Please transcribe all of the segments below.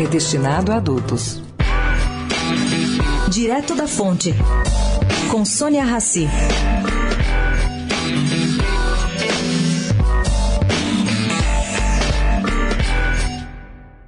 é destinado a adultos. Direto da Fonte, com Sônia Rassi.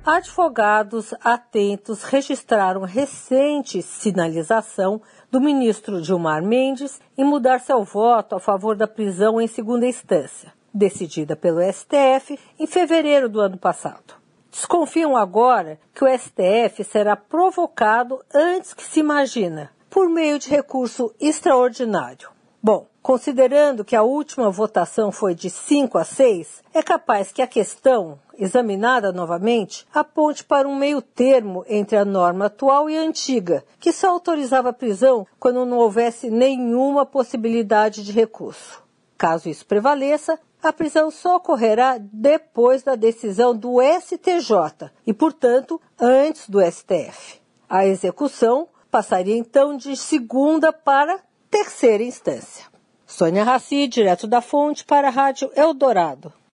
Advogados atentos registraram recente sinalização do ministro Gilmar Mendes em mudar seu voto a favor da prisão em segunda instância, decidida pelo STF em fevereiro do ano passado. Desconfiam agora que o STF será provocado antes que se imagina, por meio de recurso extraordinário. Bom, considerando que a última votação foi de 5 a 6, é capaz que a questão, examinada novamente, aponte para um meio termo entre a norma atual e a antiga, que só autorizava prisão quando não houvesse nenhuma possibilidade de recurso. Caso isso prevaleça, a prisão só ocorrerá depois da decisão do STJ e, portanto, antes do STF. A execução passaria então de segunda para terceira instância. Sônia Raci, direto da fonte para a Rádio Eldorado.